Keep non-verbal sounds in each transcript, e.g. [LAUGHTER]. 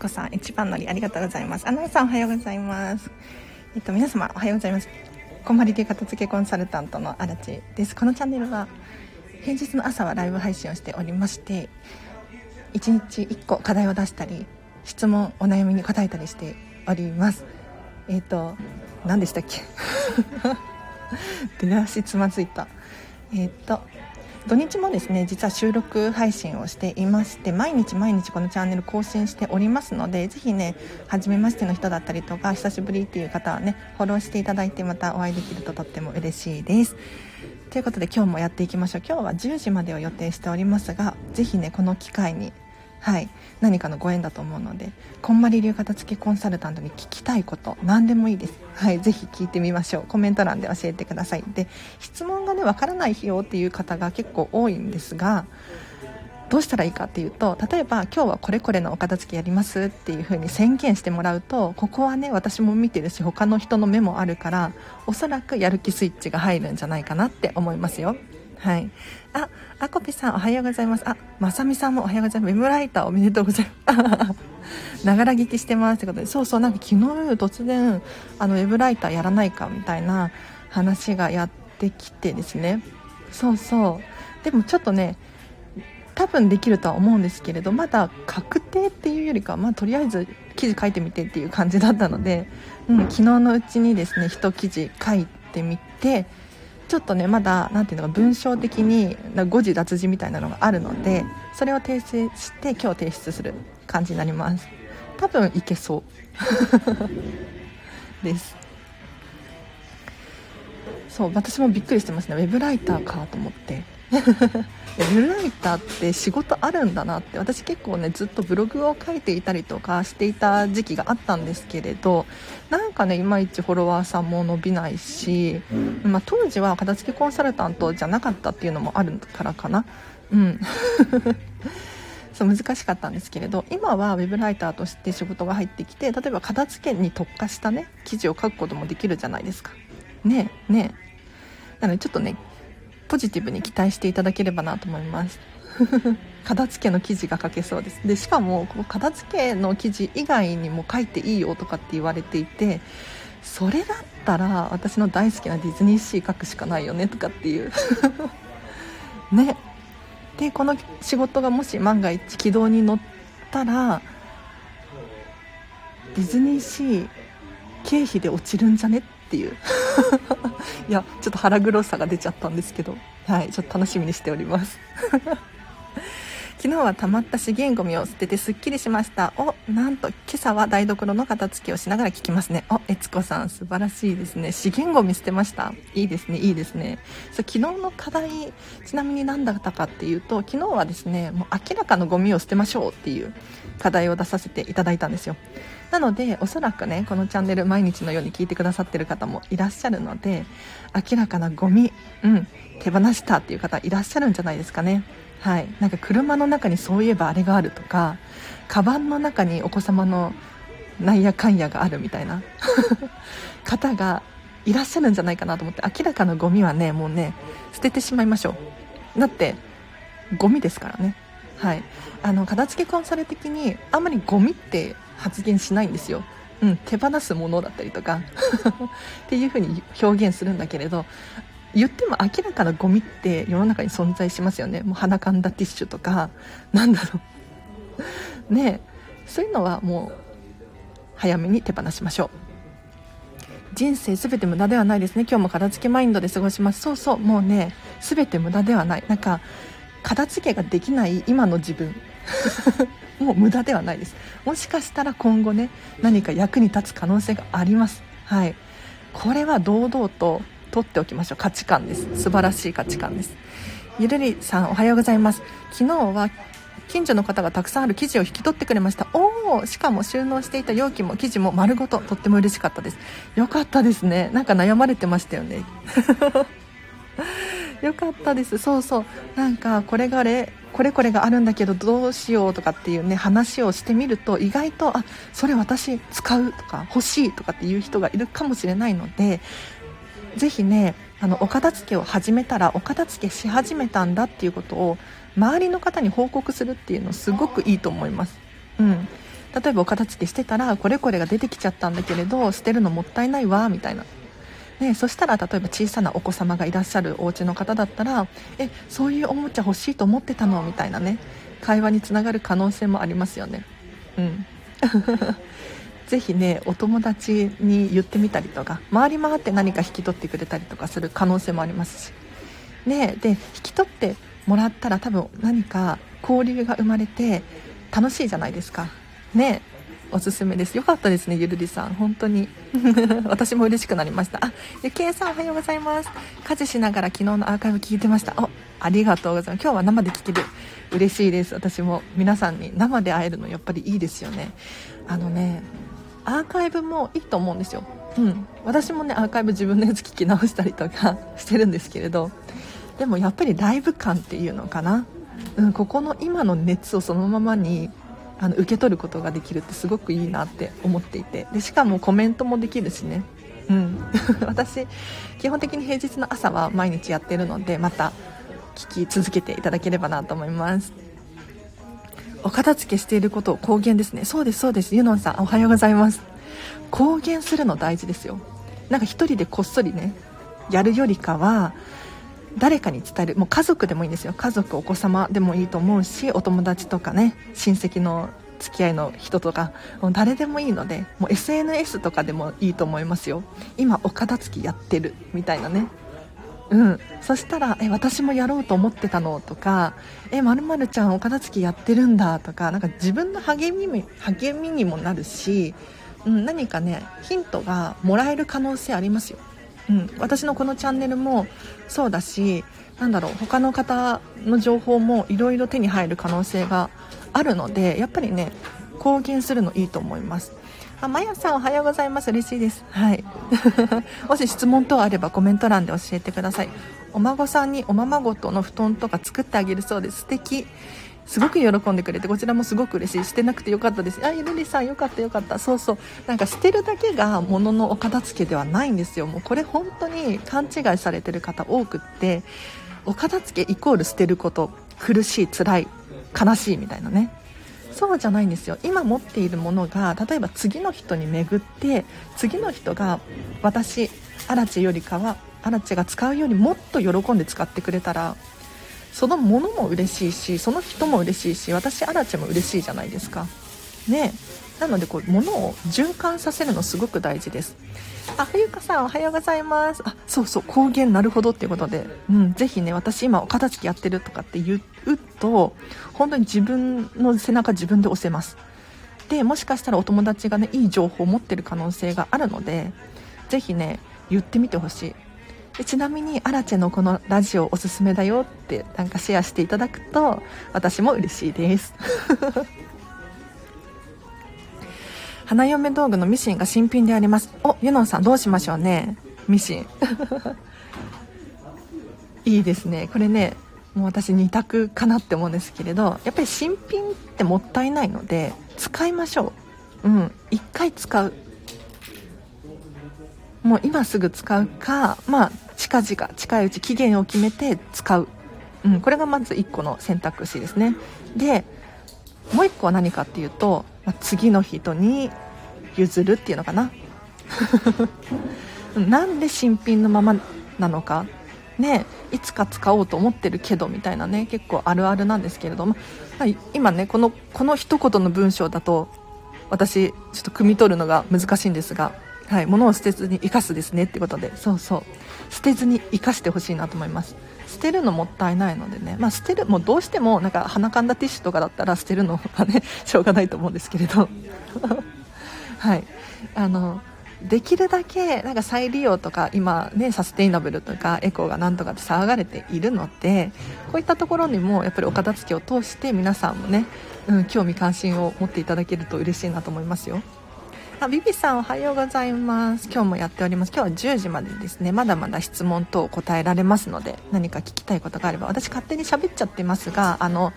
あ、いつこさん、一番乗りありがとうございます。アナウンサーおはようございます。えっと、皆様おはようございます。こんまり流片付けコンサルタントの荒地です。このチャンネルは、平日の朝はライブ配信をしておりまして、1日1個課題を出したり、質問、お悩みに答えたりしております。えっ、と、何でしたっけ？[LAUGHS] 出だしつまずいた。えっ、と、土日もですね実は収録配信をしていまして毎日毎日このチャンネル更新しておりますのでぜひね初めましての人だったりとか久しぶりっていう方はねフォローしていただいてまたお会いできるととっても嬉しいです。ということで今日もやっていきましょう。今日は10時までを予定しておりますがぜひねこの機会にはい。何かのご縁だと思うのでこんまり流片付けコンサルタントに聞きたいこと何でもいいです。はいぜひ聞いてみましょう。コメント欄で教えてください。で質問がねわからないよっていう方が結構多いんですがどうしたらいいかっていうと例えば今日はこれこれのお片付けやりますっていう風に宣言してもらうとここはね私も見てるし他の人の目もあるからおそらくやる気スイッチが入るんじゃないかなって思いますよ。はい。あ、あこぴさんおはようございます。あ、まさみさんもおはようございます。ウェブライターおめでとうございます。[LAUGHS] ながら聞きしてますってことで、そうそう、なんか昨日突然、あの、ウェブライターやらないかみたいな話がやってきてですね。そうそう。でもちょっとね、多分できるとは思うんですけれどまだ確定っていうよりか、まあ、とりあえず記事書いてみてっていう感じだったので、うん、昨日のうちにですね一記事書いてみてちょっとねまだ何ていうのか文章的に誤字脱字みたいなのがあるのでそれを訂正して今日提出する感じになります。多分いけそう。[LAUGHS] です。そう私もびっくりしてますね。ウェブライターかと思って。[LAUGHS] ウェブライターって仕事あるんだなって私結構ねずっとブログを書いていたりとかしていた時期があったんですけれどなんかねいまいちフォロワーさんも伸びないし、まあ、当時は片付けコンサルタントじゃなかったっていうのもあるからかな。うん。[LAUGHS] そう難しかったんですけれど今はウェブライターとして仕事が入ってきて例えば片付けに特化したね記事を書くこともできるじゃないですか。ねえねえ。なのでちょっとねポジティブに期待していただければなと思います。[LAUGHS] 片付けの記事が書けそうです。でしかもこの片付けの記事以外にも書いていいよとかって言われていてそれだったら私の大好きなディズニーシー書くしかないよねとかっていう。[LAUGHS] ね。でこの仕事がもし万が一軌道に乗ったらディズニーシー経費で落ちるんじゃねっていう。[LAUGHS] いやちょっと腹黒さが出ちゃったんですけど。はいちょっと楽しみにしております。[LAUGHS] 昨日は溜まった資源ゴミを捨ててすっきりしました。おなんと今朝は台所の片付けをしながら聞きますね。お悦子さん素晴らしいですね。資源ゴミ捨てました？いいですねいいですね。そう昨日の課題ちなみに何だったかっていうと昨日はですねもう明らかなゴミを捨てましょうっていう課題を出させていただいたんですよ。なのでおそらくねこのチャンネル毎日のように聞いてくださってる方もいらっしゃるので明らかなゴミうん手放したっていう方いらっしゃるんじゃないですかね。はい。なんか車の中にそういえばあれがあるとかカバンの中にお子様のなんやかんやがあるみたいな [LAUGHS] 方がいらっしゃるんじゃないかなと思って明らかなゴミはねもうね捨ててしまいましょう。だってゴミですからね。はい。あの片付けコンサル的にあんまりゴミって発言しないんですよ。うん、手放すものだったりとか [LAUGHS] っていう風に表現するんだけれど言っても明らかなゴミって世の中に存在しますよね。もう鼻かんだティッシュとかなんだろう。[LAUGHS] ねそういうのはもう早めに手放しましょう。人生全て無駄ではないですね。今日も片付けマインドで過ごします。そうそうもうね全て無駄ではない。なんか片付けができない今の自分。[LAUGHS] もう無駄ではないです。もしかしたら今後ね何か役に立つ可能性があります。はい。これは堂々と取っておきましょう。価値観です。素晴らしい価値観です。ゆるりさんおはようございます。昨日は近所の方がたくさんある生地を引き取ってくれました。おおしかも収納していた容器も生地も丸ごととっても嬉しかったです。よかったですね。なんか悩まれてましたよね。[LAUGHS] よかったです。そうそう。なんかこれがれこれこれがあるんだけどどうしようとかっていうね話をしてみると意外とあそれ私使うとか欲しいとかっていう人がいるかもしれないのでぜひねあのお片付けを始めたらお片付けし始めたんだっていうことを周りの方に報告するっていうのすごくいいと思います。うん例えばお片付けしてたらこれこれが出てきちゃったんだけれど捨てるのもったいないわみたいなね、そしたら例えば小さなお子様がいらっしゃるお家の方だったらえそういうおもちゃ欲しいと思ってたのみたいなね会話につながる可能性もありますよね。うん。[LAUGHS] ぜひねお友達に言ってみたりとか回り回って何か引き取ってくれたりとかする可能性もありますし。ねで引き取ってもらったら多分何か交流が生まれて楽しいじゃないですか。ねおすすめです。よかったですねゆるりさん。本当に。[LAUGHS] 私も嬉しくなりました。あゆきえさんおはようございます。家事しながら昨日のアーカイブ聞いてました。おありがとうございます。今日は生で聞ける。嬉しいです。私も皆さんに生で会えるのやっぱりいいですよね。あのねアーカイブもいいと思うんですよ。うん。私もねアーカイブ自分のやつ聞き直したりとか [LAUGHS] してるんですけれど。でもやっぱりライブ感っていうのかな。うん、ここの今の熱をそのままにあの受け取ることができるってすごくいいなって思っていて。でしかもコメントもできるしね。うん。[LAUGHS] 私基本的に平日の朝は毎日やってるのでまた聞き続けていただければなと思います。お片付けしていることを公言ですね。そうですそうです。ユノンさんおはようございます。公言するの大事ですよ。なんか一人でこっそりねやるよりかは誰かに伝える。もう家族でもいいんですよ。家族お子様でもいいと思うしお友達とかね親戚の付き合いの人とか誰でもいいのでもう SNS とかでもいいと思いますよ。今お片付きやってるみたいなね。うん。そしたら「え私もやろうと思ってたの?」とか「えまるちゃんお片付きやってるんだ」とかなんか自分の励みに励みにもなるし、うん、何かねヒントがもらえる可能性ありますよ。うん、私のこのチャンネルもそうだしなんだろう他の方の情報もいろいろ手に入る可能性があるのでやっぱりね貢献するのいいと思います。あまやさんおはようございます。嬉しいです。はい。[LAUGHS] もし質問等あればコメント欄で教えてください。お孫さんにおままごとの布団とか作ってあげるそうです。素敵。すごく喜んでくれてこちらもすごく嬉しい。してなくてよかったです。あゆるりさんよかったよかった。そうそう。なんか捨てるだけが物のお片付けではないんですよ。もうこれ本当に勘違いされてる方多くってお片付けイコール捨てること苦しい辛い悲しいみたいなね。そうじゃないんですよ。今持っているものが例えば次の人に巡って次の人が私アラチよりかはアラチが使うよりもっと喜んで使ってくれたらそのものも嬉しいしその人も嬉しいし私アラチェも嬉しいじゃないですか。ねなのでこう物を循環させるのすごく大事です。あ冬香さんおはようございます。あそうそう光源なるほどっていうことで、うん、ぜひね私今お片付けやってるとかって言うと本当に自分の背中自分で押せます。でもしかしたらお友達がねいい情報を持ってる可能性があるのでぜひね言ってみてほしい。でちなみにアラチェのこのラジオおすすめだよってなんかシェアしていただくと私も嬉しいです。[LAUGHS] 花嫁道具のミシンが新品であります。おユノンさんどうしましょうね。ミシン。[LAUGHS] いいですね。これねもう私2択かなって思うんですけれどやっぱり新品ってもったいないので使いましょう。うん。1回使う。もう今すぐ使うか、まあ、近々近いうち期限を決めて使う、うん、これがまず1個の選択肢ですね。でもう1個は何かっていうと、まあ、次の人に譲るっていうのかな。[LAUGHS] なんで新品のままなのか。ねいつか使おうと思ってるけどみたいなね結構あるあるなんですけれども、まあ、今ねこのこの一言の文章だと私ちょっと汲み取るのが難しいんですがはい、物を捨てずに生かすですねってことでそうそう。捨てずに生かしてほしいなと思います。捨てるのもったいないのでね、まあ、捨てるもうどうしてもなんか鼻かんだティッシュとかだったら捨てるのはね [LAUGHS] しょうがないと思うんですけれど。[LAUGHS] はい。あのできるだけなんか再利用とか今ねサステイナブルとかエコーがなんとかって騒がれているのでこういったところにもやっぱりお片付けを通して皆さんもね、うん、興味関心を持っていただけると嬉しいなと思いますよ。あビビさんおはようございます。今日もやっております。今日は10時までですね。まだまだ質問等答えられますので何か聞きたいことがあれば私勝手に喋っちゃってますがあの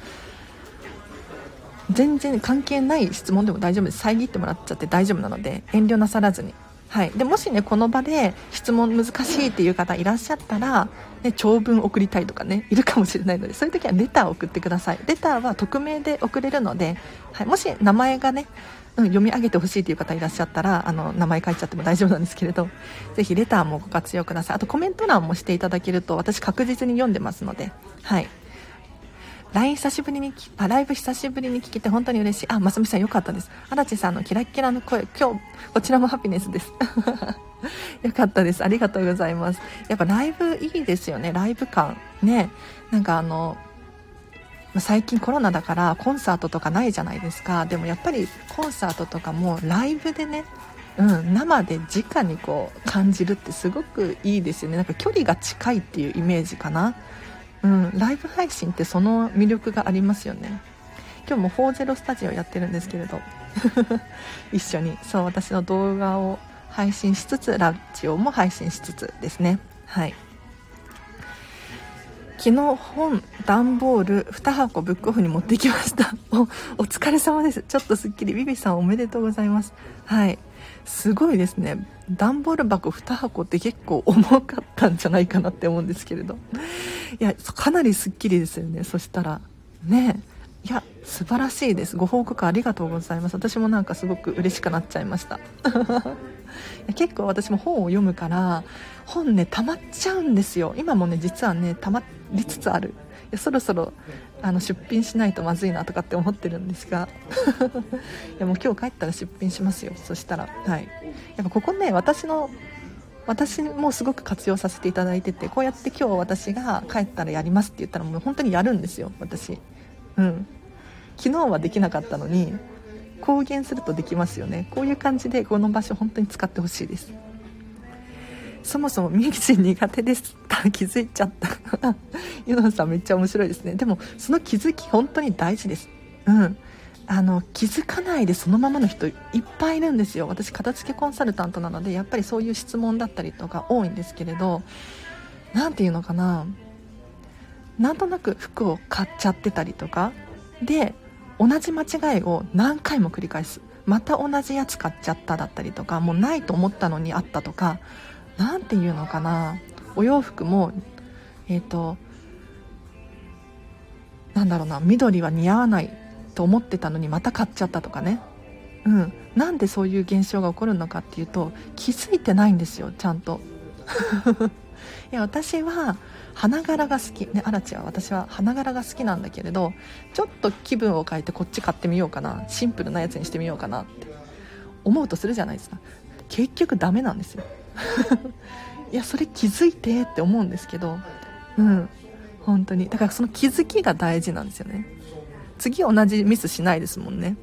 全然関係ない質問でも大丈夫です。遮ってもらっちゃって大丈夫なので遠慮なさらずに。はい、でもしねこの場で質問難しいっていう方いらっしゃったら、ね、長文送りたいとかねいるかもしれないのでそういう時はレターを送ってください。レターは匿名で送れるので、はい、もし名前がね、うん、読み上げてほしいという方いらっしゃったらあの名前書いちゃっても大丈夫なんですけれどぜひレターもご活用くださいあとコメント欄もしていただけると私確実に読んでますので、はい、LINE 久しぶりにあ、ライブ久しぶりに聞けて本当に嬉しい。あ、ますみさんよかったです。荒地さんのキラキラの声、今日、こちらもハピネスです。[LAUGHS] よかったです。ありがとうございます。やっぱライブいいですよね。ライブ感。ね。なんかあの、最近コロナだからコンサートとかないじゃないですか。でもやっぱりコンサートとかもライブでね、うん、生で直にこう感じるってすごくいいですよね。なんか距離が近いっていうイメージかな。うん、ライブ配信ってその魅力がありますよね今日も40スタジオやってるんですけれど [LAUGHS] 一緒にそう私の動画を配信しつつラジオも配信しつつですねはい昨日本段ボール2箱ブックオフに持ってきました。[LAUGHS] おお疲れ様です。ちょっとすっきりビビさんおめでとうございます。はい。すごいですね。段ボール箱2箱って結構重かったんじゃないかなって思うんですけれど。いやかなりすっきりですよね。そしたら。ね。いや素晴らしいです。ご報告ありがとうございます。私もなんかすごく嬉しくなっちゃいました。[LAUGHS] 結構私も本を読むから本ね溜まっちゃうんですよ。今もね実はね溜まりつつある。いやそろそろあの出品しないとまずいなとかって思ってるんですが。[LAUGHS] いやもう今日帰ったら出品しますよ。そしたら。はい。やっぱここね私の私もすごく活用させていただいててこうやって今日私が帰ったらやりますって言ったらもう本当にやるんですよ私。うん。昨日はできなかったのに公言するとできますよね。こういう感じでこの場所本当に使ってほしいです。そもそもミキシー苦手です。っ気づいちゃった。[LAUGHS] ユノさんめっちゃ面白いですね。でもその気づき本当に大事です。うん。あの気づかないでそのままの人いっぱいいるんですよ。私片付けコンサルタントなのでやっぱりそういう質問だったりとか多いんですけれど何て言うのかな。なんとなく服を買っちゃってたりとか。で同じ間違いを何回も繰り返す。また同じやつ買っちゃっただったりとかもうないと思ったのにあったとか。何て言うのかな。お洋服もえっ、ー、となんだろうな。緑は似合わないと思ってたのにまた買っちゃったとかね。うん。なんでそういう現象が起こるのかっていうと気づいてないんですよちゃんと。[LAUGHS] いや私は花柄が好き。ねアラチは私は花柄が好きなんだけれどちょっと気分を変えてこっち買ってみようかな。シンプルなやつにしてみようかなって思うとするじゃないですか。結局ダメなんですよ。いやそれ気づいてって思うんですけどうん本当に。だからその気づきが大事なんですよね。次同じミスしないですもんね。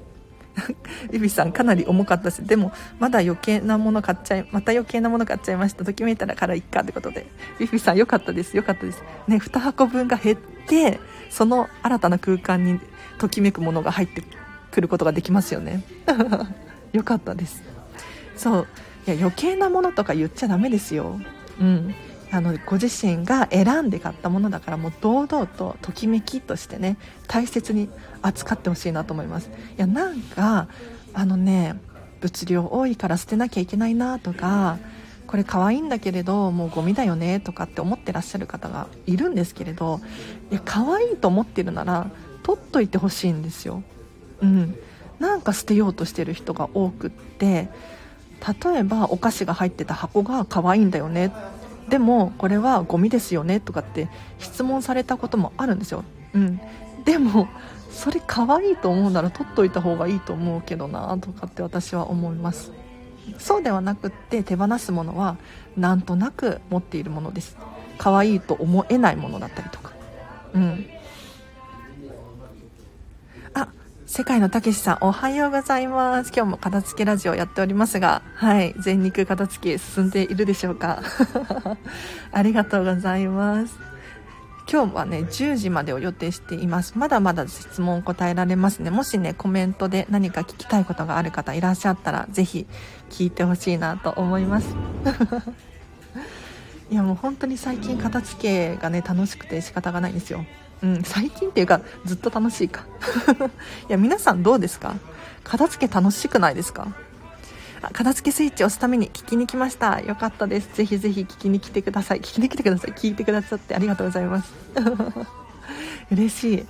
[LAUGHS] ビビさんかなり重かったしでもまだ余計なもの買っちゃいまた余計なもの買っちゃいました。ときめいたらからいっかってことで。ビビさん良かったです。良かったです。ね2箱分が減ってその新たな空間にときめくものが入ってくることができますよね。[LAUGHS] 良かったです。そう。いや余計なものとか言っちゃダメですよ。うん。あのご自身が選んで買ったものだからもう堂々とときめきとしてね大切に扱ってほしいなと思います。いやなんかあのね物量多いから捨てなきゃいけないなとかこれ可愛いんだけれどもうゴミだよねとかって思ってらっしゃる方がいるんですけれどいや可愛いと思ってるなら取っといてほしいんですよ。うん。なんか捨てようとしてる人が多くって例えばお菓子が入ってた箱が可愛いんだよね。でもこれはゴミですよね。とかって質問されたこともあるんですよ、うん、でもそれ可愛いと思うなら取っといた方がいいと思うけどなとかって私は思います。そうではなくって手放すものはなんとなく持っているものです。可愛いと思えないものだったりとか。うん。世界のたけしさん、おはようございます。今日も片付けラジオやっておりますが、はい、全肉片付け進んでいるでしょうか？[LAUGHS] ありがとうございます。今日はね、10時までを予定しています。まだまだ質問答えられますね。もしね、コメントで何か聞きたいことがある方いらっしゃったら、ぜひ聞いてほしいなと思います。[LAUGHS] いやもう本当に最近片付けがね、楽しくて仕方がないんですよ。うん、最近っていうかずっと楽しいか。[LAUGHS] いや皆さんどうですか？片付け楽しくないですか？片付けスイッチ押すために聞きに来ました。よかったです。ぜひぜひ聞きに来てください。聞きに来てください。聞いてくださってありがとうございます。[LAUGHS] 嬉しい。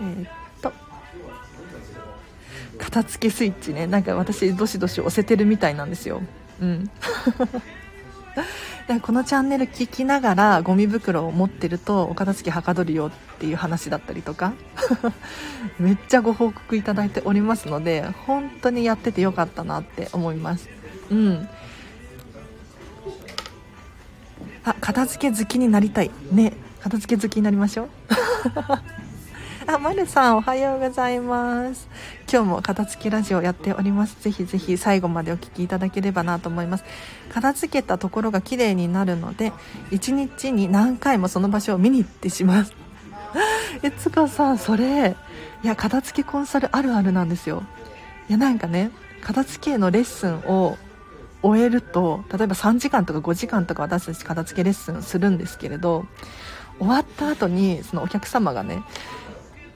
えー、っと。片付けスイッチね。なんか私どしどし押せてるみたいなんですよ。うん。でこのチャンネル聞きながらゴミ袋を持ってるとお片付けはかどるよっていう話だったりとか [LAUGHS] めっちゃご報告いただいておりますので本当にやっててよかったなって思います。うん。あ片付け好きになりたい。ね。片付け好きになりましょう。[LAUGHS] あ、まるさんおはようございます。今日も片付けラジオやっております。ぜひぜひ最後までお聴きいただければなと思います。片付けたところが綺麗になるので、1日に何回もその場所を見に行ってします。[LAUGHS] えつかさん、それ、いや、片付けコンサルあるあるなんですよ。いや、なんかね、片付けのレッスンを終えると、例えば3時間とか5時間とか私たち片付けレッスンするんですけれど、終わった後にそのお客様がね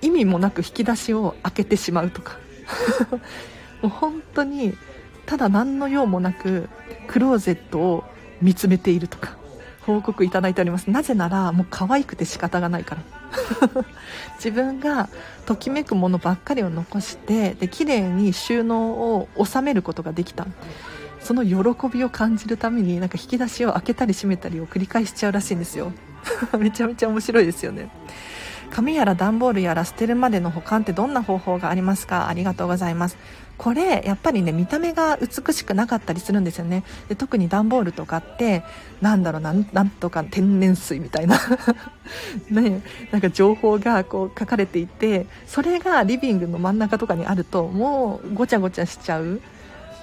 意味もなく引き出しを開けてしまうとか。[LAUGHS] もう本当にただ何の用もなくクローゼットを見つめているとか報告いただいております。なぜならもう可愛くて仕方がないから。[LAUGHS] 自分がときめくものばっかりを残してで綺麗に収納を収めることができた。その喜びを感じるためになんか引き出しを開けたり閉めたりを繰り返しちゃうらしいんですよ。[LAUGHS] めちゃめちゃ面白いですよね。紙やら段ボールやら捨てるまでの保管ってどんな方法がありますか？ありがとうございます。これやっぱりね見た目が美しくなかったりするんですよね。で特に段ボールとかってなんだろうなんなんとか天然水みたいな。[LAUGHS] ねなんか情報がこう書かれていてそれがリビングの真ん中とかにあるともうごちゃごちゃしちゃう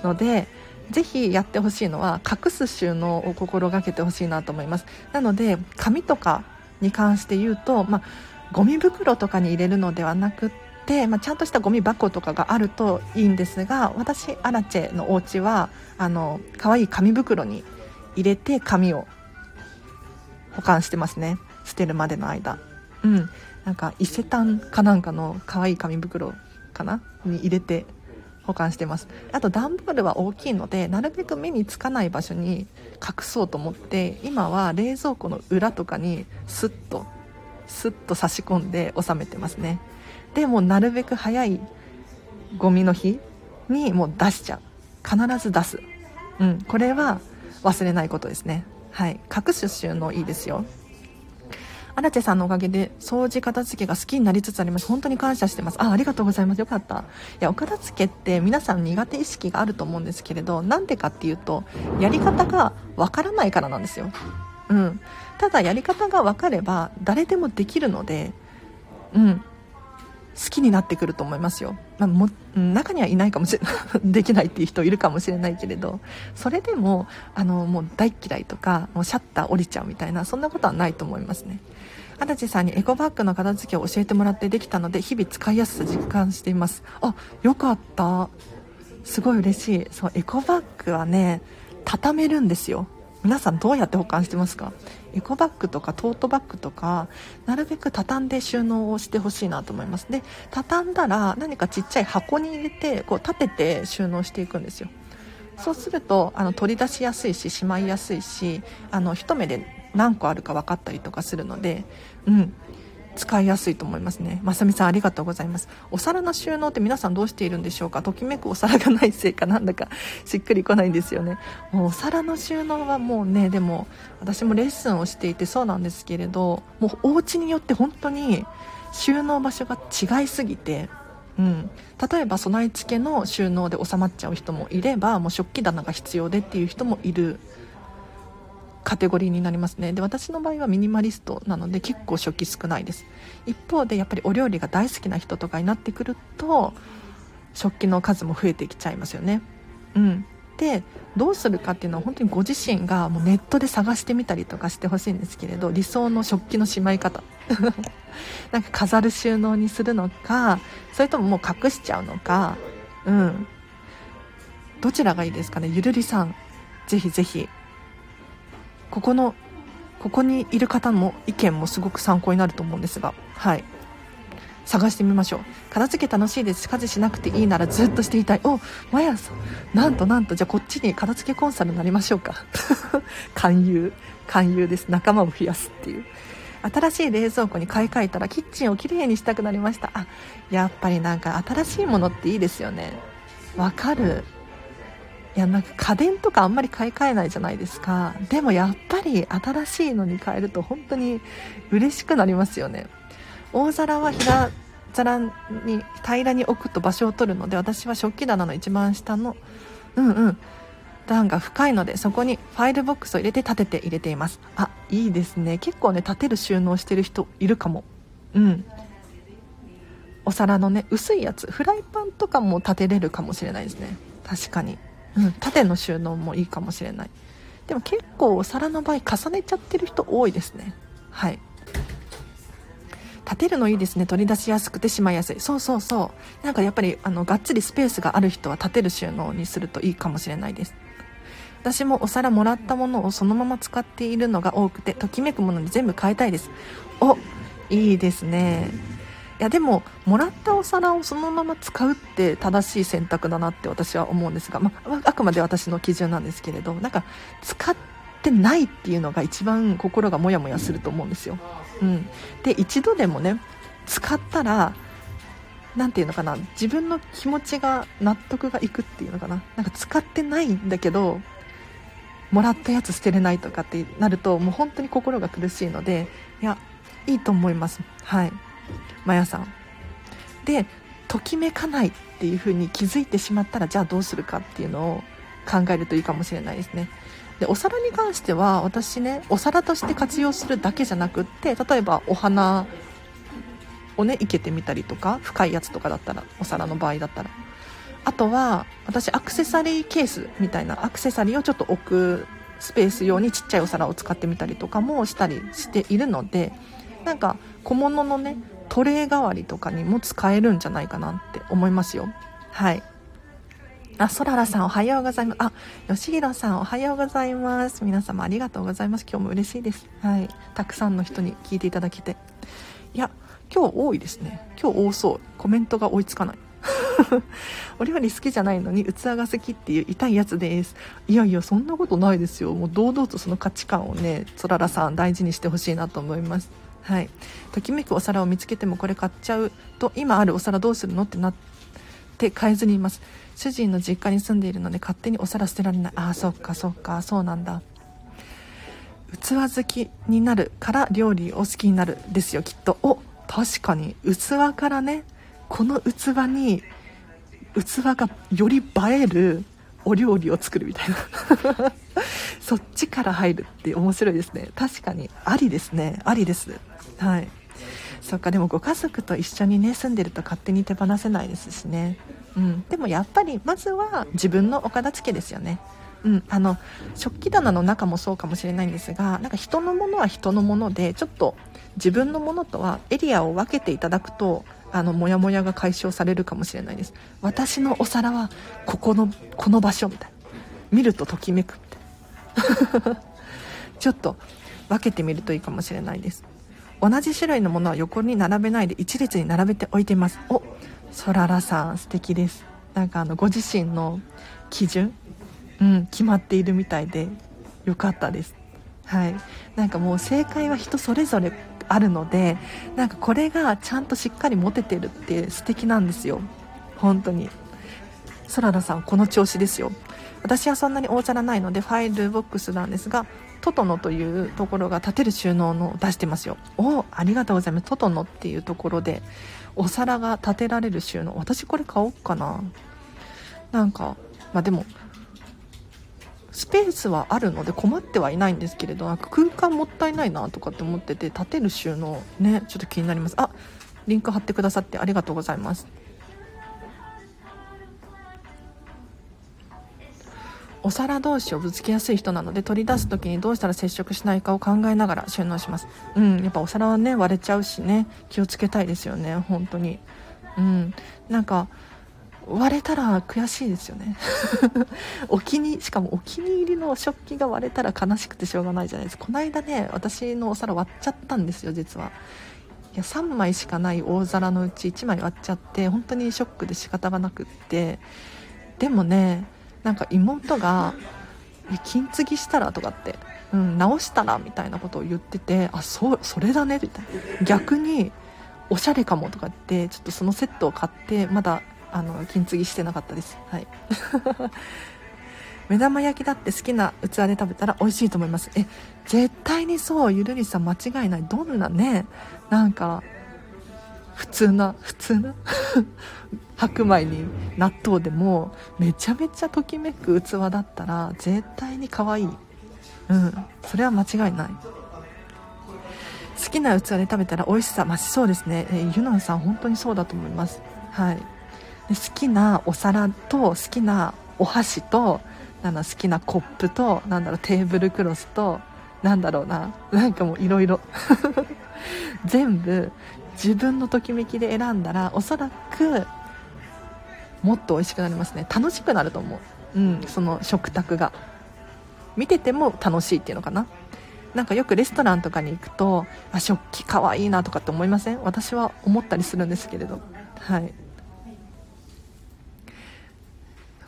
のでぜひやってほしいのは隠す収納を心がけてほしいなと思います。なので紙とかに関して言うと、まあゴミ袋とかに入れるのではなくって、まあ、ちゃんとしたゴミ箱とかがあるといいんですが私アラチェのお家はあの可愛い紙袋に入れて紙を保管してますね。捨てるまでの間。うん。なんか伊勢丹かなんかの可愛い紙袋かな？に入れて保管してます。あと段ボールは大きいのでなるべく目につかない場所に隠そうと思って今は冷蔵庫の裏とかにスッとスッと差し込んで収めてますね。でもなるべく早いゴミの日にもう出しちゃう。必ず出す。うんこれは忘れないことですね。はい。隠す収納いいですよ。アラチェさんのおかげで掃除片付けが好きになりつつあります。本当に感謝してます。あありがとうございます。よかった。いやお片付けって皆さん苦手意識があると思うんですけれどなんでかっていうとやり方がわからないからなんですよ。うん。ただやり方が分かれば誰でもできるので、うん、好きになってくると思いますよ、まあ、も中にはいないかもしれない。[LAUGHS] できないっていう人いるかもしれないけれど。それでもあのもう大嫌いとかもうシャッター降りちゃうみたいなそんなことはないと思いますね。足立さんにエコバッグの片付けを教えてもらってできたので日々使いやすさ実感しています。あよかった。すごい嬉しい。そうエコバッグはね畳めるんですよ。皆さんどうやって保管してますか？エコバッグとかトートバッグとかなるべく畳んで収納をしてほしいなと思います。で畳んだら何かちっちゃい箱に入れてこう立てて収納していくんですよ。そうするとあの取り出しやすいししまいやすいしあの一目で何個あるか分かったりとかするのでうん。使いやすいと思いますね。まさみさんありがとうございます。お皿の収納って皆さんどうしているんでしょうか？ときめくお皿がないせいかなんだかしっくりこないんですよね。もうお皿の収納はもうね、でも私もレッスンをしていてそうなんですけれど、もうお家によって本当に収納場所が違いすぎて、うん、例えば備え付けの収納で収まっちゃう人もいればもう食器棚が必要でっていう人もいるカテゴリーになりますね。で私の場合はミニマリストなので結構初期少ないです。一方でやっぱりお料理が大好きな人とかになってくると食器の数も増えてきちゃいますよね。うん。でどうするかっていうのは本当にご自身がもうネットで探してみたりとかしてほしいんですけれど理想の食器のしまい方。[LAUGHS] なんか飾る収納にするのかそれとももう隠しちゃうのか。うん。どちらがいいですかね。ゆるりさん。ぜひぜひ。ここのここにいる方の意見もすごく参考になると思うんですがはい。探してみましょう。片付け楽しいです。家事しなくていいならずっとしていたい。おマヤさん。なんとなんとじゃあこっちに片付けコンサルになりましょうか。[LAUGHS] 勧誘。勧誘です。仲間を増やすっていう。新しい冷蔵庫に買い替えたらキッチンをきれいにしたくなりました。あやっぱりなんか新しいものっていいですよね。わかる。いやなんか家電とかあんまり買い替えないじゃないですか。でもやっぱり新しいのに変えると本当に嬉しくなりますよね。大皿は平皿に平らに置くと場所を取るので私は食器棚の一番下のうんうん段が深いのでそこにファイルボックスを入れて立てて入れています。あいいですね。結構ね立てる収納してる人いるかも。うん。お皿のね薄いやつフライパンとかも立てれるかもしれないですね。確かに、うん、縦の収納もいいかもしれない。でも結構お皿の場合重ねちゃってる人多いですね。はい。立てるのいいですね。取り出しやすくてしまいやすい。そうそうそう。なんかやっぱりあのがっつりスペースがある人は立てる収納にするといいかもしれないです。私もお皿もらったものをそのまま使っているのが多くてときめくものに全部変えたいです。おいいですね。いやでももらったお皿をそのまま使うって正しい選択だなって私は思うんですが、まあ、あくまで私の基準なんですけれどなんか使ってないっていうのが一番心がモヤモヤすると思うんですよ、うん、で一度でもね使ったら何て言うのかな自分の気持ちが納得がいくっていうのかな。なんか使ってないんだけどもらったやつ捨てれないとかってなるともう本当に心が苦しいのでいやいいと思います。はい。マヤさん。でときめかないっていう風に気づいてしまったらじゃあどうするかっていうのを考えるといいかもしれないですね。でお皿に関しては私ねお皿として活用するだけじゃなくって例えばお花をね生けてみたりとか深いやつとかだったらお皿の場合だったら。あとは私アクセサリーケースみたいなアクセサリーをちょっと置くスペース用にちっちゃいお皿を使ってみたりとかもしたりしているのでなんか小物のねトレー代わりとかにも使えるんじゃないかなって思いますよはいあ、そららさんおはようございます。あ、よしひろさんおはようございます。皆様ありがとうございます。今日も嬉しいです。はい。たくさんの人に聞いていただけて。いや、今日多いですね。今日多そう。コメントが追いつかない。[LAUGHS] お料理好きじゃないのに器が好きっていう痛いやつですいやいやそんなことないですよもう堂々とその価値観をねつららさん大事にしてほしいなと思いますはい。ときめくお皿を見つけてもこれ買っちゃうと今あるお皿どうするのってなって変えずにいます。主人の実家に住んでいるので勝手にお皿捨てられない。ああそっかそっかそうなんだ。器好きになるから料理を好きになるですよきっと。お確かに。器からねこの器に器がより映えるお料理を作るみたいな。[LAUGHS] そっちから入るって面白いですね。確かに。ありですね。ありです。はい。そっかでもご家族と一緒にね住んでると勝手に手放せないですしね。うん。でもやっぱりまずは自分のお片付けですよね。うん、あの食器棚の中もそうかもしれないんですがなんか人のものは人のものでちょっと自分のものとはエリアを分けていただくとあのモヤモヤが解消されるかもしれないです。私のお皿はここのこの場所みたいな。見るとときめくみたいな。[LAUGHS] ちょっと分けてみるといいかもしれないです。同じ種類のものは横に並べないで一列に並べておいています。おそららさん素敵です。なんかあのご自身の基準？うん決まっているみたいでよかったです。はい。なんかもう正解は人それぞれあるのでなんかこれがちゃんとしっかり持ててるって素敵なんですよ。本当に。そららさんこの調子ですよ。私はそんなに大皿ないのでファイルボックスなんですがトトノというところが立てる収納の出してますよ。おありがとうございます。トトノっていうところでお皿が立てられる収納。私これ買おうかな。なんかまあでもスペースはあるので困ってはいないんですけれどなんか空間もったいないなとかって思ってて立てる収納ねちょっと気になります。あリンク貼ってくださってありがとうございます。お皿同士をぶつけやすい人なので取り出す時にどうしたら接触しないかを考えながら収納します。うんやっぱお皿はね割れちゃうしね気をつけたいですよね本当に。うん。なんか割れたら悔しいですよね。[LAUGHS] お気にしかもお気に入りの食器が割れたら悲しくてしょうがないじゃないですか。この間ね私のお皿割っちゃったんですよ実は。いや3枚しかない大皿のうち1枚割っちゃって本当にショックで仕方がなくって。でもねなんか妹が「金継ぎしたら?」とかって「うん、直したら?」みたいなことを言ってて「あそうそれだね」みたいな。逆におしゃれかもとかってちょっとそのセットを買ってまだあの金継ぎしてなかったです。はい。[LAUGHS] 目玉焼きだって好きな器で食べたら美味しいと思います。え絶対にそうゆるりさん間違いない。どんなねなんか普通な普通な [LAUGHS] 白米に納豆でもめちゃめちゃときめく器だったら絶対に可愛い。うん。それは間違いない。好きな器で食べたら美味しさ増しそうですね、えユノンさん本当にそうだと思います。はい。で好きなお皿と好きなお箸となんだ好きなコップとなんだろうテーブルクロスとなんだろうな。なんかもういろいろ。[LAUGHS] 全部自分のときめきで選んだらおそらくもっと美味しくなりますね。楽しくなると思う。うんその食卓が。見てても楽しいっていうのかな。なんかよくレストランとかに行くとあ食器かわいいなとかって思いません？私は思ったりするんですけれど。はい。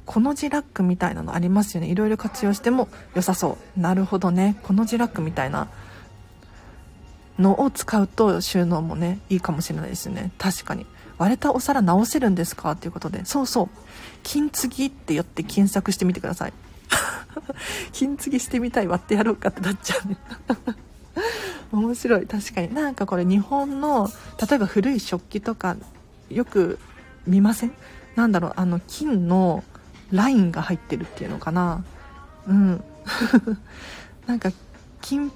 この字ラックみたいなのありますよね。いろいろ活用しても良さそう。なるほどね。この字ラックみたいなのを使うと収納もねいいかもしれないですね。確かに。割れたお皿直せるんですか？っていうことで。そうそう。金継ぎって言って検索してみてください。[LAUGHS] 金継ぎしてみたい割ってやろうかってなっちゃうね。[LAUGHS] 面白い。確かに。なんかこれ日本の例えば古い食器とかよく見ません？なんだろう。あの金のラインが入ってるっていうのかな？うん。[LAUGHS] なんか金粉？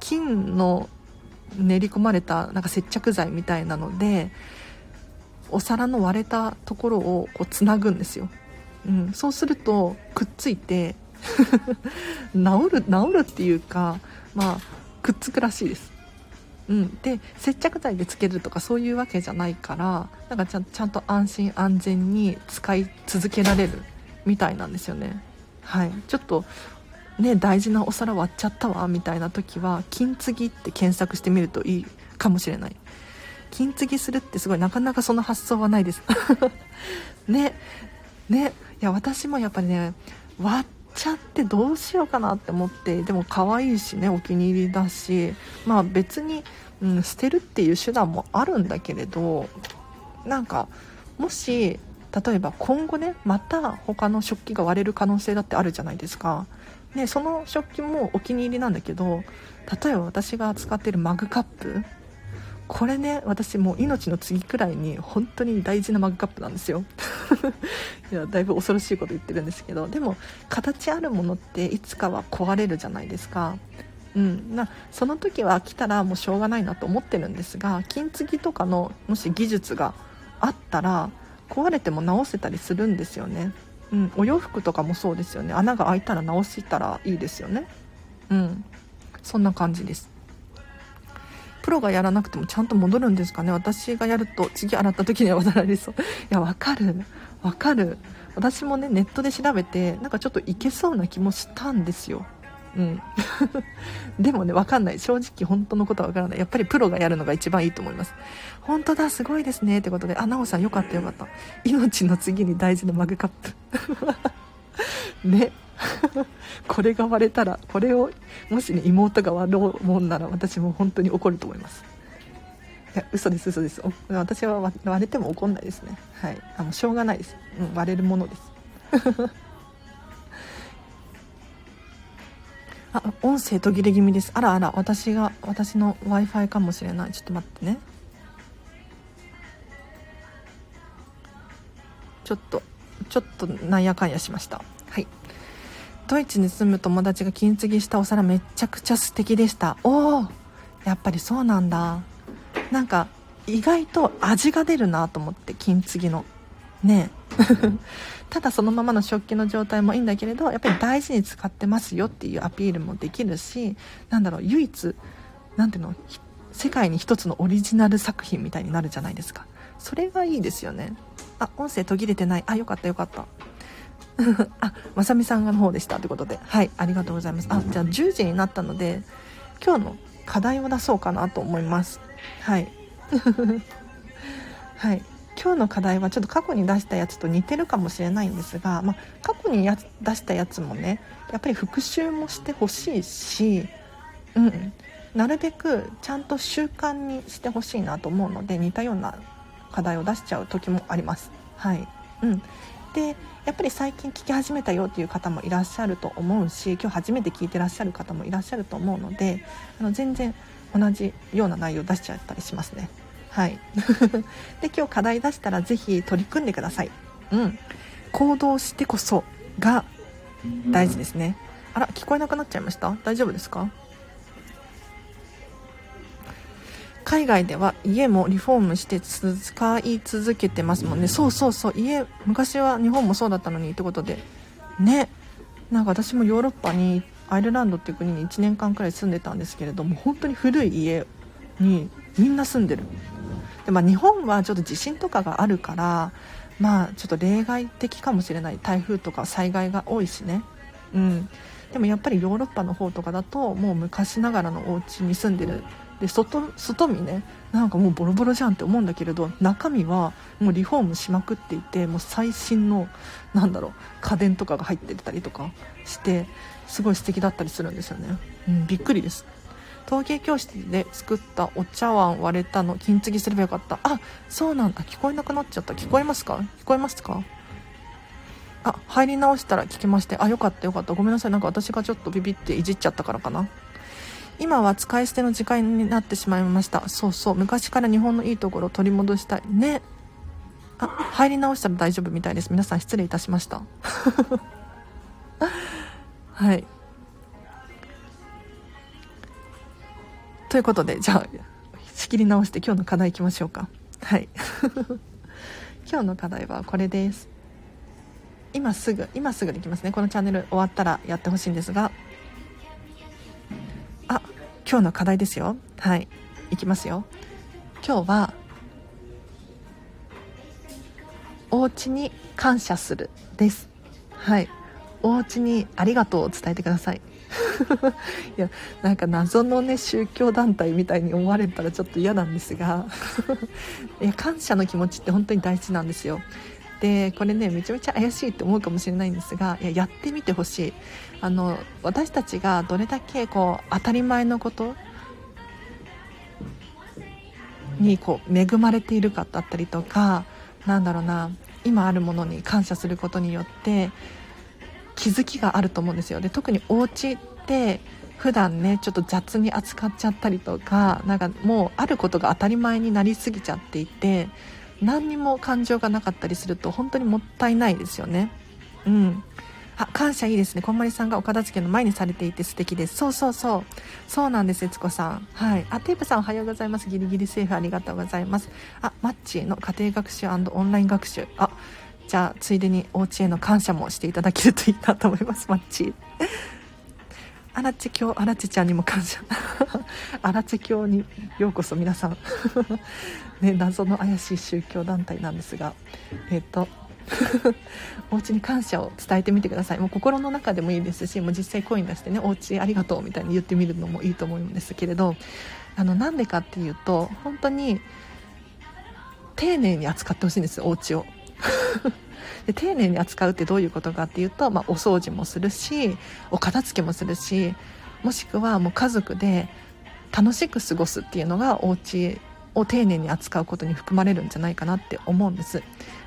金の練り込まれたなんか接着剤みたいなのでお皿の割れたところをこうつなぐんですよ、うん、そうするとくっついて [LAUGHS] 治る治るっていうかまあくっつくらしいです。うん、で接着剤でつけるとかそういうわけじゃないからなんかちゃちゃんと安心安全に使い続けられるみたいなんですよね。はい。ちょっとね大事なお皿割っちゃったわみたいな時は金継ぎって検索してみるといいかもしれない。金継ぎするってすごいなかなかその発想はないです。[LAUGHS] ねねいや私もやっぱりね割っちゃってどうしようかなって思ってでも可愛いしねお気に入りだしまあ別に、うん、捨てるっていう手段もあるんだけれどなんかもし例えば今後ねまた他の食器が割れる可能性だってあるじゃないですか。でその食器もお気に入りなんだけど例えば私が使っているマグカップ。これね私もう命の次くらいに本当に大事なマグカップなんですよ。[LAUGHS] いやだいぶ恐ろしいこと言ってるんですけど。でも形あるものっていつかは壊れるじゃないですか。うん。なその時は来たらもうしょうがないなと思ってるんですが金継ぎとかのもし技術があったら壊れても直せたりするんですよね。うん、お洋服とかもそうですよね。穴が開いたら直したらいいですよね。うん。そんな感じです。プロがやらなくてもちゃんと戻るんですかね。私がやると次洗った時には渡られそう。[LAUGHS] いやわかる。わかる。私もねネットで調べてなんかちょっといけそうな気もしたんですよ。うん、[LAUGHS] でもね分かんない。正直本当のことは分からない。やっぱりプロがやるのが一番いいと思います。本当だすごいですねってことで。あなおさんよかったよかった。命の次に大事なマグカップ。[LAUGHS] ね。[LAUGHS] これが割れたらこれをもしね妹が割ろうもんなら私も本当に怒ると思います。いや嘘です嘘です。私は割れても怒んないですね。はい。あのしょうがないです、うん、割れるものです。あ音声途切れ気味です。あらあら私が私の w i f i かもしれない。ちょっと待ってね。ちょっとちょっとなんやかんやしました。はい。ドイツに住む友達が金継ぎしたお皿めちゃくちゃ素敵でした。おおやっぱりそうなんだ。なんか意外と味が出るなと思って金継ぎの。ね。えただそのままの食器の状態もいいんだけれどやっぱり大事に使ってますよっていうアピールもできるしなんだろう唯一なんていうの世界に一つのオリジナル作品みたいになるじゃないですか。それがいいですよね。あ音声途切れてない。あよかったよかった。[LAUGHS] あまさみさんの方でしたということで。はいありがとうございます。あじゃあ10時になったので今日の課題を出そうかなと思います。はい。[LAUGHS] はい。今日の課題はちょっと過去に出したやつと似てるかもしれないんですが、まあ、過去にや出したやつもねやっぱり復習もしてほしいし、うん、なるべくちゃんと習慣にしてほしいなと思うので似たような課題を出しちゃう時もあります。はいうん、でやっぱり最近聞き始めたよっていう方もいらっしゃると思うし今日初めて聞いてらっしゃる方もいらっしゃると思うのであの全然同じような内容出しちゃったりしますね。はい。[LAUGHS] で今日課題出したら是非取り組んでください。うん、行動してこそが大事ですね。あら聞こえなくなっちゃいました？大丈夫ですか？海外では家もリフォームして使い続けてますもんね。そうそうそう。家昔は日本もそうだったのにってことで。ね。なんか私もヨーロッパにアイルランドっていう国に1年間くらい住んでたんですけれども本当に古い家にみんな住んでる。で、まあ、日本はちょっと地震とかがあるからまあちょっと例外的かもしれない。台風とか災害が多いしね。うん。でもやっぱりヨーロッパの方とかだともう昔ながらのお家に住んでる。で外外見ね。なんかもうボロボロじゃんって思うんだけれど中身はもうリフォームしまくっていてもう最新のなんだろう家電とかが入ってたりとかしてすごい素敵だったりするんですよね、うん、びっくりです。陶芸教室で作ったお茶碗割れたの金継ぎすればよかった。あそうなんだ。聞こえなくなっちゃった。聞こえますか？聞こえますか？あ入り直したら聞きまして。あよかったよかった。ごめんなさい。なんか私がちょっとビビっていじっちゃったからかな。今は使い捨ての時間になってしまいました。そうそう。昔から日本のいいところを取り戻したい。ね。あ入り直したら大丈夫みたいです。皆さん失礼いたしました。[LAUGHS] はい。ということでじゃあ仕切り直して今日の課題いきましょうか。はい。[LAUGHS] 今日の課題はこれです。今すぐ今すぐできますね。このチャンネル終わったらやってほしいんですが。あ今日の課題ですよ。はい。いきますよ。今日はお家に感謝するです。はい。お家にありがとうを伝えてください。いやなんか謎のね宗教団体みたいに思われたらちょっと嫌なんですが [LAUGHS] いや感謝の気持ちって本当に大事なんですよ。でこれねめちゃめちゃ怪しいって思うかもしれないんですがいややってみてほしい。あの私たちがどれだけこう当たり前のことにこう恵まれているかだったりとかなんだろうな今あるものに感謝することによって気づきがあると思うんですよ。で特にお家って普段ねちょっと雑に扱っちゃったりとかなんかもうあることが当たり前になりすぎちゃっていて何にも感情がなかったりすると本当にもったいないですよね。うん。あ感謝いいですね。こんまりさんがお片付けの前にされていて素敵です。そうそうそう。そうなんです悦子さん。はい。あテープさんおはようございます。ギリギリセーフありがとうございます。あマッチの家庭学習オンライン学習。あじゃあついでにお家への感謝もしていただけるといいなと思いますマッチ。荒地教荒地ちゃんにも感謝。荒地教にようこそ皆さん。[LAUGHS] ね謎の怪しい宗教団体なんですが。えっ、ー、と。[LAUGHS] お家に感謝を伝えてみてください。もう心の中でもいいですしもう実際声に出してねお家ありがとうみたいに言ってみるのもいいと思うんですけれど。あのなんでかっていうと本当に丁寧に扱ってほしいんですお家を。[LAUGHS] で丁寧に扱うってどういうことかっていうと、まあ、お掃除もするしお片付けもするしもしくはもう家族で楽しく過ごすっていうのがお家を丁寧に扱うことに含まれるんじゃないかなって思うんです。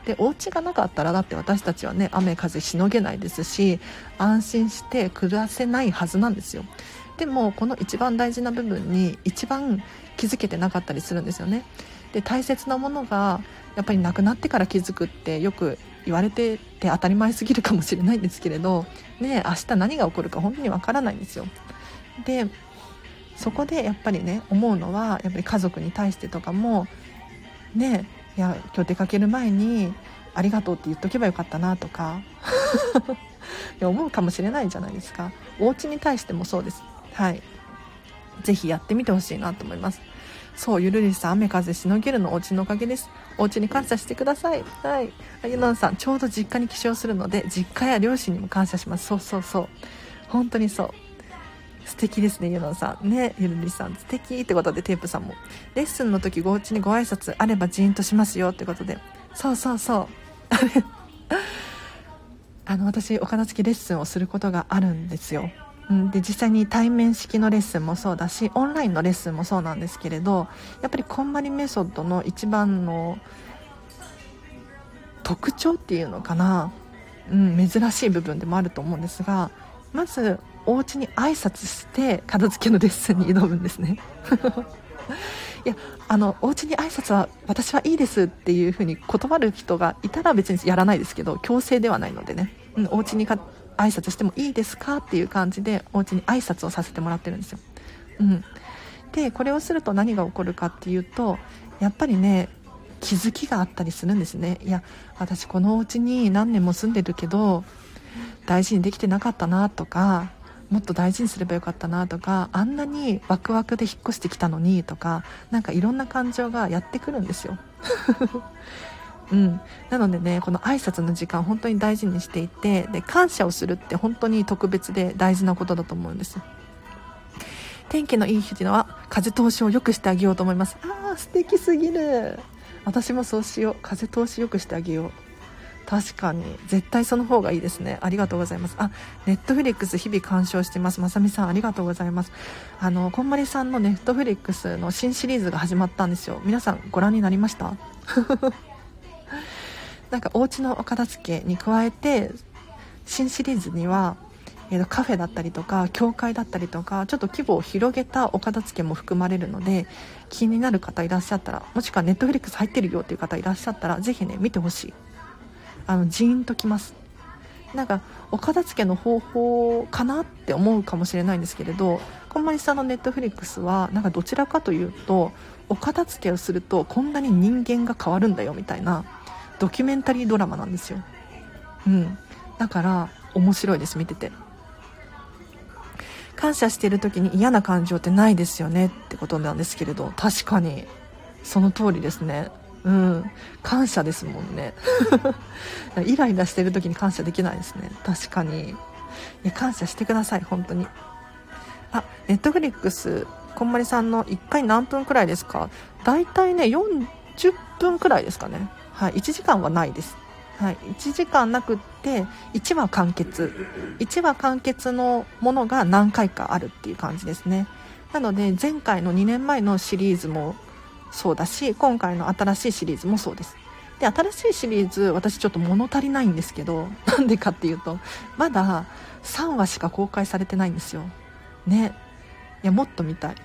でお家がなかったらだって私たちはね雨風しのげないですし安心して暮らせないはずなんですよ。でもこの一番大事な部分に一番気づけてなかったりするんですよね。で大切なものがやっぱりなくなってから気づくってよく言われてて当たり前すぎるかもしれないんですけれどね明日何が起こるか本当にわからないんですよ。でそこでやっぱりね思うのはやっぱり家族に対してとかもねいや今日出かける前にありがとうって言っとけばよかったなとか [LAUGHS] いや思うかもしれないじゃないですか。お家に対してもそうです。はい。是非やってみてほしいなと思います。そうゆるりさん雨風しのげるのお家のおかげですお家に感謝してくださいはいゆのんさんちょうど実家に帰省するので実家や両親にも感謝しますそうそうそう本当にそう素敵ですね、ゆのんさん。ね、ゆるりさん。素敵ってことで、テープさんも。レッスンの時、ごうちにご挨拶あればジーンとしますよってことで。そうそうそう。[LAUGHS] あの、私、お片付きレッスンをすることがあるんですよ。うん、で実際に対面式のレッスンもそうだしオンラインのレッスンもそうなんですけれどやっぱりこんまりメソッドの一番の特徴っていうのかな、うん、珍しい部分でもあると思うんですがまずお家に挨拶して片付けのレッスンに挑むんですね。[LAUGHS] いやあのお家に挨拶は私はいいですっていう風に断る人がいたら別にやらないですけど強制ではないのでね、うん、お家にか挨拶してもいいですかっていう感じでお家に挨拶をさせてもらってるんですよ、うん、でこれをすると何が起こるかっていうとやっぱりね気づきがあったりするんですね。いや私このお家に何年も住んでるけど大事にできてなかったなとかもっと大事にすればよかったなとかあんなにワクワクで引っ越してきたのにとかなんかいろんな感情がやってくるんですよ。うん、なのでねこの挨拶の時間本当に大事にしていてで感謝をするって本当に特別で大事なことだと思うんです天気のいい日は風通しを良くしてあげようと思います。ああ素敵すぎる。私もそうしよう。風通し良くしてあげよう。確かに。絶対その方がいいですね。ありがとうございます。あネットフリックス日々鑑賞してます。まさみさんありがとうございます。あのこんまりさんのネットフリックスの新シリーズが始まったんですよ。皆さんご覧になりました？なんかお家のお片付けに加えて新シリーズには、えー、とカフェだったりとか教会だったりとかちょっと規模を広げたお片付けも含まれるので気になる方いらっしゃったらもしくはネットフリックス入ってるよっていう方いらっしゃったらぜひね見てほしい。あのジーンときます。なんかお片付けの方法かなって思うかもしれないんですけれどこんまりさんのネットフリックスはなんかどちらかというとお片付けをするとこんなに人間が変わるんだよみたいなドキュメンタリードラマなんですよ。うん。だから面白いです見てて。感謝してる時に嫌な感情ってないですよねってことなんですけれど確かに。その通りですね。うん。感謝ですもんね。[LAUGHS] イライラしてる時に感謝できないですね。確かに。いや感謝してください本当に。あネットフリックスこんまりさんの1回何分くらいですか？大体ね40分くらいですかね。はい、1時間はないです、はい、1時間なくって1話完結。1話完結のものが何回かあるっていう感じですね。なので前回の2年前のシリーズもそうだし今回の新しいシリーズもそうです。で新しいシリーズ私ちょっと物足りないんですけど [LAUGHS] なんでかっていうとまだ3話しか公開されてないんですよ。ね。いやもっと見たい。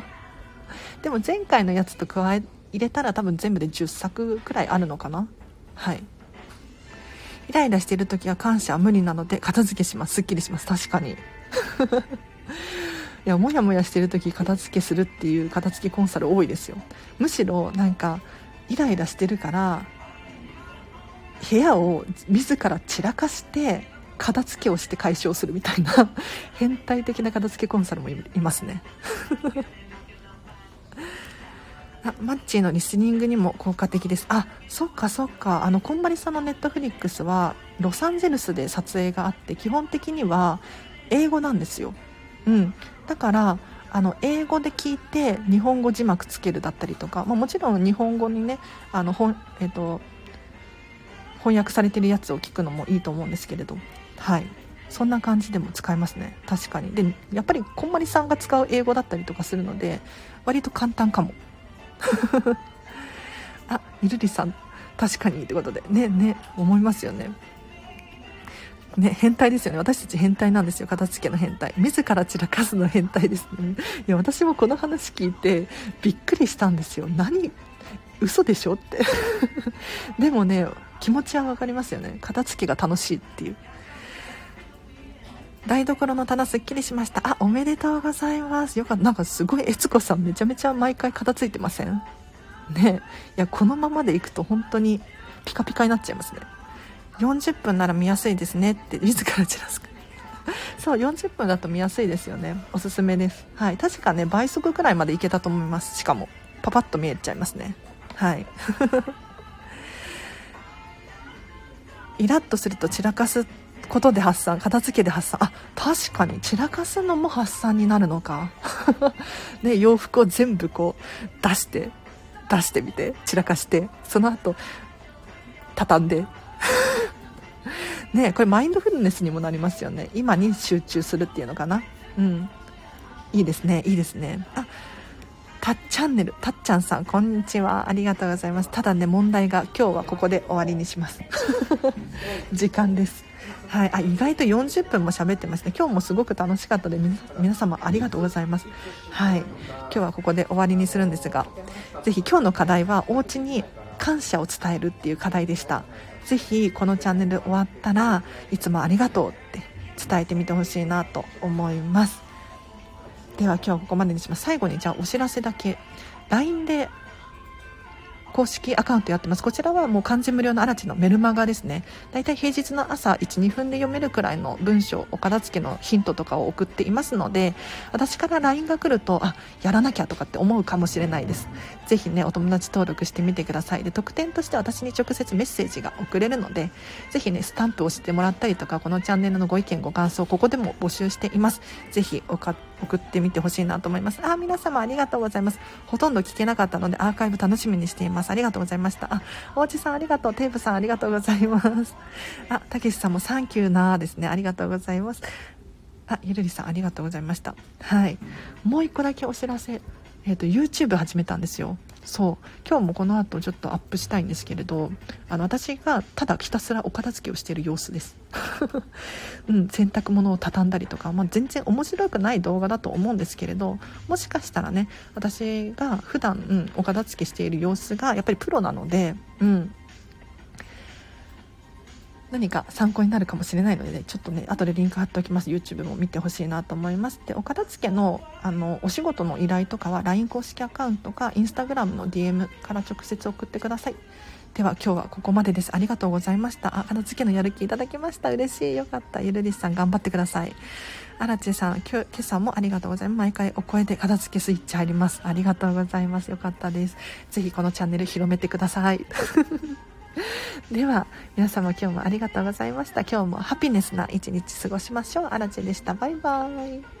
[LAUGHS] でも前回のやつと加え入れたら多分全部で10作くらいあるのかな？はい。イライラしてる時は感謝は無理なので片付けします。すっきりします。確かに。[LAUGHS] いやモヤモヤしてる時片付けするっていう片付けコンサル多いですよ。むしろなんかイライラしてるから部屋を自ら散らかして片付けをして解消するみたいな変態的な片付けコンサルもいますね。マッチーのリスニングにも効果的です。あそっかそっか。あのこんまりさんのネットフリックスはロサンゼルスで撮影があって基本的には英語なんですよ。うん。だからあの英語で聞いて日本語字幕つけるだったりとか、まあ、もちろん日本語にねあの本、えーと、翻訳されてるやつを聞くのもいいと思うんですけれど。はい。そんな感じでも使えますね。確かに。でやっぱりこんまりさんが使う英語だったりとかするので割と簡単かも。[LAUGHS] あゆるりさん確かにってことでねね思いますよねね、変態ですよね。私たち変態なんですよ。片付けの変態。自ら散らかすの変態ですね。いや、私もこの話聞いてびっくりしたんですよ。何嘘でしょって。[LAUGHS] でもね、気持ちは分かりますよね。片付けが楽しいっていう。台所の棚すっきりしました。あ、おめでとうございます。よかった。なんかすごい、悦子さんめちゃめちゃ毎回片付いてません？ねいや、このままでいくと本当にピカピカになっちゃいますね。40分なら見やすいですねって自ら散らすか。[LAUGHS] そう、40分だと見やすいですよね。おすすめです。はい。確かね、倍速くらいまでいけたと思います。しかも、パパッと見えちゃいますね。はい。[LAUGHS] イラッとすると散らかすっことで発散片付けで発散。あ確かに散らかすのも発散になるのか。[LAUGHS] ね洋服を全部こう出して出してみて散らかしてその後畳んで。[LAUGHS] ねこれマインドフルネスにもなりますよね。今に集中するっていうのかな。うん。いいですねいいですね。あたっチャンネルたっちゃんさんこんにちは。ありがとうございます。ただね問題が今日はここで終わりにします。[LAUGHS] 時間です。はい、あ意外と40分も喋ってますね。今日もすごく楽しかったで皆様ありがとうございます。はい。今日はここで終わりにするんですがぜひ今日の課題はお家に感謝を伝えるっていう課題でした。ぜひこのチャンネル終わったらいつもありがとうって伝えてみてほしいなと思います。では今日はここまでにします。最後にじゃあお知らせだけ。LINE で公式アカウントやってます。こちらはもう完全無料のアラチのメルマガですね。だいたい平日の朝1、2分で読めるくらいの文章、お片付けのヒントとかを送っていますので、私から LINE が来ると、あ、やらなきゃとかって思うかもしれないです。ぜひね、お友達登録してみてください。で、特典として私に直接メッセージが送れるので、ぜひね、スタンプを押してもらったりとか、このチャンネルのご意見、ご感想、ここでも募集しています。ぜひおか送ってみてほしいなと思います。あ、皆様ありがとうございます。ほとんど聞けなかったのでアーカイブ楽しみにしています。ありがとうございました。あ、おうちさんありがとう。テープさんありがとうございます。あ、たけしさんもサンキューなーですね。ありがとうございます。あ、ゆるりさんありがとうございました。はい。もう一個だけお知らせ。えっ、ー、と、YouTube 始めたんですよ。そう。今日もこの後ちょっとアップしたいんですけれどあの私がただひたすらお片付けをしている様子です、[LAUGHS] うん、洗濯物を畳んだりとか、まあ、全然面白くない動画だと思うんですけれどもしかしたらね私が普段、うん、お片付けしている様子がやっぱりプロなので、うん、何か参考になるかもしれないので、ね、ちょっとね後でリンク貼っておきます。YouTube も見てほしいなと思います。でお片付けのあのお仕事の依頼とかは LINE 公式アカウントか Instagram の DM から直接送ってください。では今日はここまでです。ありがとうございました。あ片付けのやる気いただきました。嬉しい。よかった。ゆるりさん頑張ってください。あらちさん今日今朝もありがとうございます。毎回お声で片付けスイッチ入ります。ありがとうございます。よかったです。ぜひこのチャンネル広めてください。[LAUGHS] では皆様今日もありがとうございました。今日もハピネスな一日過ごしましょう。あらちでした。バイバーイ。